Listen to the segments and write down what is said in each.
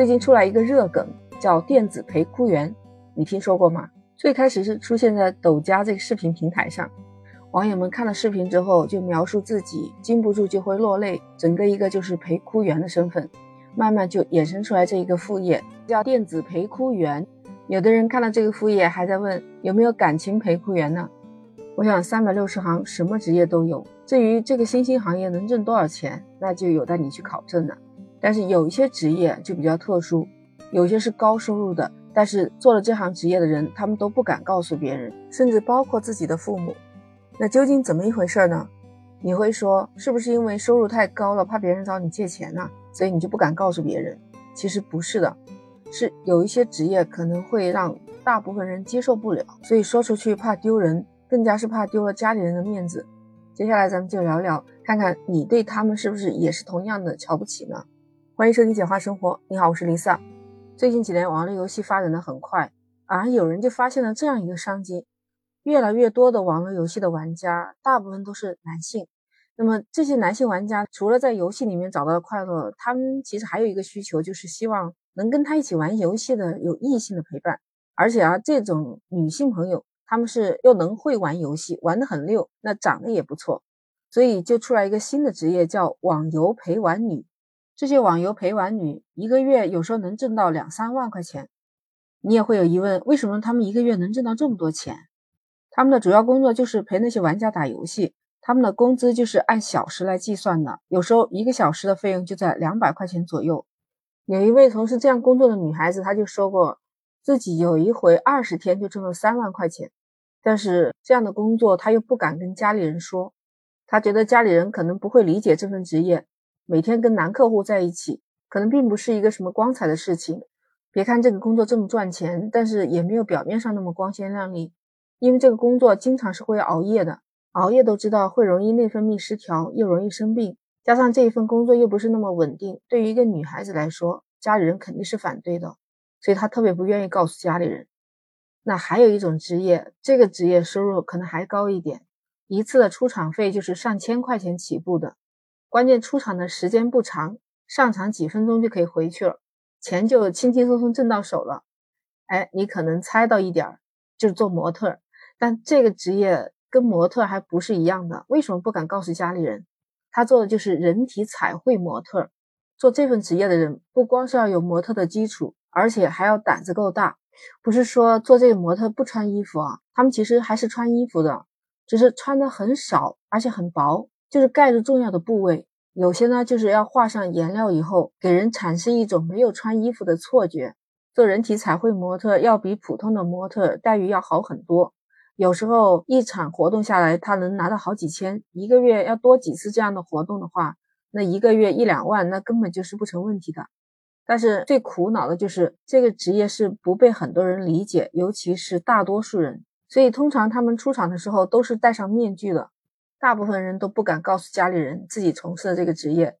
最近出来一个热梗，叫电子陪哭员，你听说过吗？最开始是出现在抖加这个视频平台上，网友们看了视频之后就描述自己禁不住就会落泪，整个一个就是陪哭员的身份，慢慢就衍生出来这一个副业叫电子陪哭员。有的人看到这个副业还在问有没有感情陪哭员呢？我想三百六十行什么职业都有，至于这个新兴行业能挣多少钱，那就有待你去考证了。但是有一些职业就比较特殊，有些是高收入的，但是做了这行职业的人，他们都不敢告诉别人，甚至包括自己的父母。那究竟怎么一回事呢？你会说是不是因为收入太高了，怕别人找你借钱呢？所以你就不敢告诉别人？其实不是的，是有一些职业可能会让大部分人接受不了，所以说出去怕丢人，更加是怕丢了家里人的面子。接下来咱们就聊聊，看看你对他们是不是也是同样的瞧不起呢？欢迎收听简化生活。你好，我是 Lisa。最近几年，网络游戏发展的很快，啊有人就发现了这样一个商机：越来越多的网络游戏的玩家，大部分都是男性。那么这些男性玩家除了在游戏里面找到了快乐，他们其实还有一个需求，就是希望能跟他一起玩游戏的有异性的陪伴。而且啊，这种女性朋友，他们是又能会玩游戏，玩得很溜，那长得也不错，所以就出来一个新的职业，叫网游陪玩女。这些网游陪玩女一个月有时候能挣到两三万块钱，你也会有疑问，为什么他们一个月能挣到这么多钱？他们的主要工作就是陪那些玩家打游戏，他们的工资就是按小时来计算的，有时候一个小时的费用就在两百块钱左右。有一位从事这样工作的女孩子，她就说过，自己有一回二十天就挣了三万块钱，但是这样的工作她又不敢跟家里人说，她觉得家里人可能不会理解这份职业。每天跟男客户在一起，可能并不是一个什么光彩的事情。别看这个工作这么赚钱，但是也没有表面上那么光鲜亮丽。因为这个工作经常是会熬夜的，熬夜都知道会容易内分泌失调，又容易生病。加上这一份工作又不是那么稳定，对于一个女孩子来说，家里人肯定是反对的，所以她特别不愿意告诉家里人。那还有一种职业，这个职业收入可能还高一点，一次的出场费就是上千块钱起步的。关键出场的时间不长，上场几分钟就可以回去了，钱就轻轻松松挣到手了。哎，你可能猜到一点儿，就是做模特。但这个职业跟模特还不是一样的，为什么不敢告诉家里人？他做的就是人体彩绘模特。做这份职业的人，不光是要有模特的基础，而且还要胆子够大。不是说做这个模特不穿衣服啊，他们其实还是穿衣服的，只是穿的很少，而且很薄。就是盖着重要的部位，有些呢就是要画上颜料以后，给人产生一种没有穿衣服的错觉。做人体彩绘模特要比普通的模特待遇要好很多，有时候一场活动下来，他能拿到好几千，一个月要多几次这样的活动的话，那一个月一两万，那根本就是不成问题的。但是最苦恼的就是这个职业是不被很多人理解，尤其是大多数人，所以通常他们出场的时候都是戴上面具的。大部分人都不敢告诉家里人自己从事的这个职业。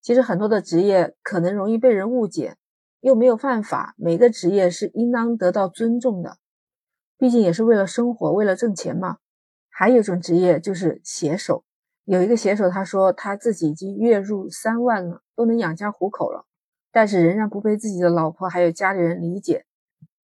其实很多的职业可能容易被人误解，又没有犯法。每个职业是应当得到尊重的，毕竟也是为了生活，为了挣钱嘛。还有一种职业就是写手。有一个写手他说他自己已经月入三万了，都能养家糊口了，但是仍然不被自己的老婆还有家里人理解。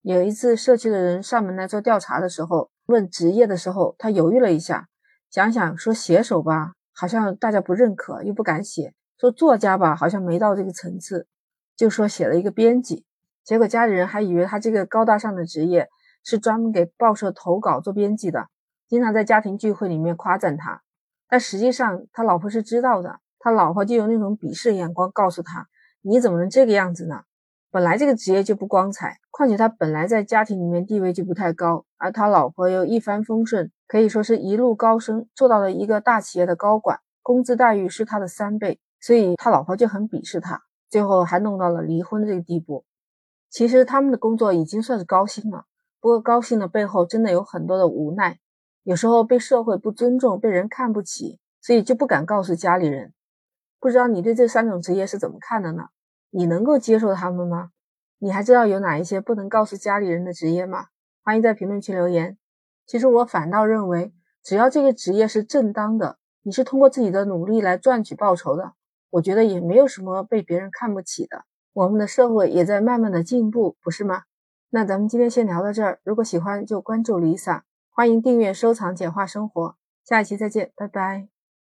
有一次社区的人上门来做调查的时候，问职业的时候，他犹豫了一下。想想说写手吧，好像大家不认可，又不敢写；说作家吧，好像没到这个层次，就说写了一个编辑。结果家里人还以为他这个高大上的职业是专门给报社投稿做编辑的，经常在家庭聚会里面夸赞他。但实际上他老婆是知道的，他老婆就用那种鄙视眼光告诉他：“你怎么能这个样子呢？本来这个职业就不光彩，况且他本来在家庭里面地位就不太高，而他老婆又一帆风顺。”可以说是一路高升，做到了一个大企业的高管，工资待遇是他的三倍，所以他老婆就很鄙视他，最后还弄到了离婚的这个地步。其实他们的工作已经算是高薪了，不过高薪的背后真的有很多的无奈，有时候被社会不尊重，被人看不起，所以就不敢告诉家里人。不知道你对这三种职业是怎么看的呢？你能够接受他们吗？你还知道有哪一些不能告诉家里人的职业吗？欢迎在评论区留言。其实我反倒认为，只要这个职业是正当的，你是通过自己的努力来赚取报酬的，我觉得也没有什么被别人看不起的。我们的社会也在慢慢的进步，不是吗？那咱们今天先聊到这儿，如果喜欢就关注 Lisa，欢迎订阅收藏简化生活，下一期再见，拜拜。